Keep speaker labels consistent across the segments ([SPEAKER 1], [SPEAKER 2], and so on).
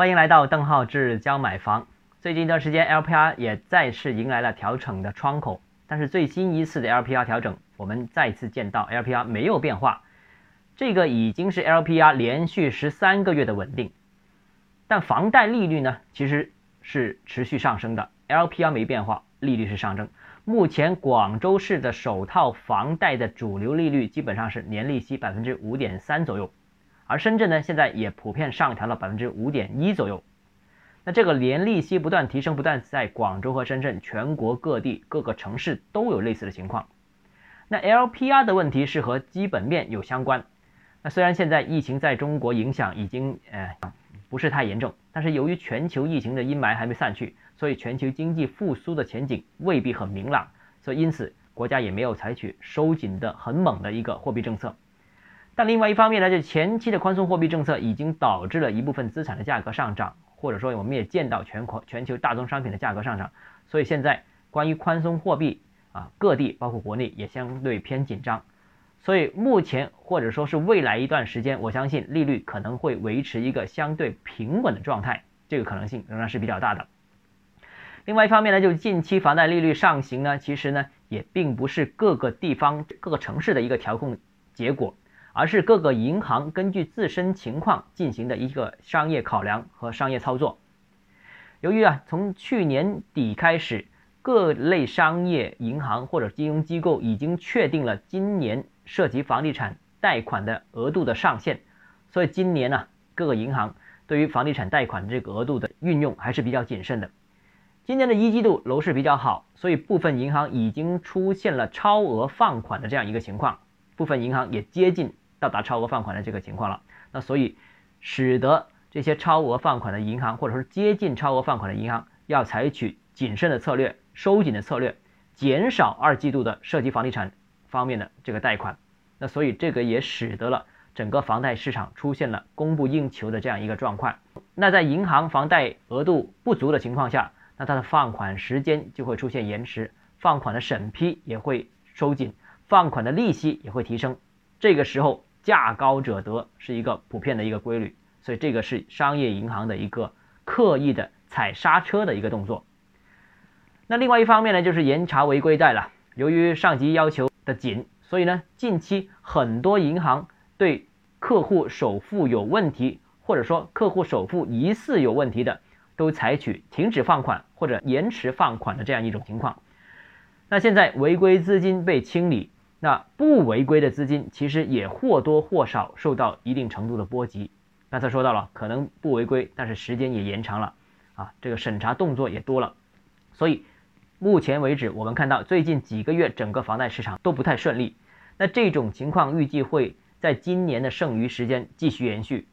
[SPEAKER 1] 欢迎来到邓浩志教买房。最近一段时间，LPR 也再次迎来了调整的窗口，但是最新一次的 LPR 调整，我们再次见到 LPR 没有变化，这个已经是 LPR 连续十三个月的稳定。但房贷利率呢，其实是持续上升的，LPR 没变化，利率是上升。目前广州市的首套房贷的主流利率基本上是年利息百分之五点三左右。而深圳呢，现在也普遍上调了百分之五点一左右。那这个年利息不断提升，不但在广州和深圳，全国各地各个城市都有类似的情况。那 LPR 的问题是和基本面有相关。那虽然现在疫情在中国影响已经呃不是太严重，但是由于全球疫情的阴霾还没散去，所以全球经济复苏的前景未必很明朗。所以因此国家也没有采取收紧的很猛的一个货币政策。但另外一方面呢，就前期的宽松货币政策已经导致了一部分资产的价格上涨，或者说我们也见到全国全球大宗商品的价格上涨，所以现在关于宽松货币啊，各地包括国内也相对偏紧张，所以目前或者说是未来一段时间，我相信利率可能会维持一个相对平稳的状态，这个可能性仍然是比较大的。另外一方面呢，就是近期房贷利率上行呢，其实呢也并不是各个地方各个城市的一个调控结果。而是各个银行根据自身情况进行的一个商业考量和商业操作。由于啊，从去年底开始，各类商业银行或者金融机构已经确定了今年涉及房地产贷款的额度的上限，所以今年呢，各个银行对于房地产贷款这个额度的运用还是比较谨慎的。今年的一季度楼市比较好，所以部分银行已经出现了超额放款的这样一个情况，部分银行也接近。到达超额放款的这个情况了，那所以使得这些超额放款的银行，或者说接近超额放款的银行，要采取谨慎的策略、收紧的策略，减少二季度的涉及房地产方面的这个贷款。那所以这个也使得了整个房贷市场出现了供不应求的这样一个状况。那在银行房贷额度不足的情况下，那它的放款时间就会出现延迟，放款的审批也会收紧，放款的利息也会提升。这个时候。价高者得是一个普遍的一个规律，所以这个是商业银行的一个刻意的踩刹车的一个动作。那另外一方面呢，就是严查违规贷了。由于上级要求的紧，所以呢，近期很多银行对客户首付有问题，或者说客户首付疑似有问题的，都采取停止放款或者延迟放款的这样一种情况。那现在违规资金被清理。那不违规的资金其实也或多或少受到一定程度的波及。刚才说到了，可能不违规，但是时间也延长了，啊，这个审查动作也多了。所以目前为止，我们看到最近几个月整个房贷市场都不太顺利。那这种情况预计会在今年的剩余时间继续延续，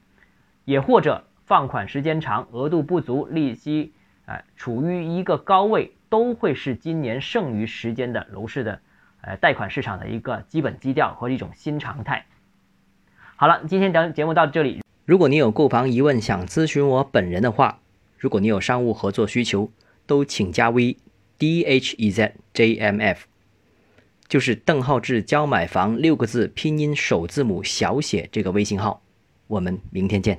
[SPEAKER 1] 也或者放款时间长、额度不足、利息哎处于一个高位，都会是今年剩余时间的楼市的。呃，贷款市场的一个基本基调和一种新常态。好了，今天的节目到这里。
[SPEAKER 2] 如果你有购房疑问，想咨询我本人的话，如果你有商务合作需求，都请加 V D H E Z J M F，就是邓浩志教买房六个字拼音首字母小写这个微信号。我们明天见。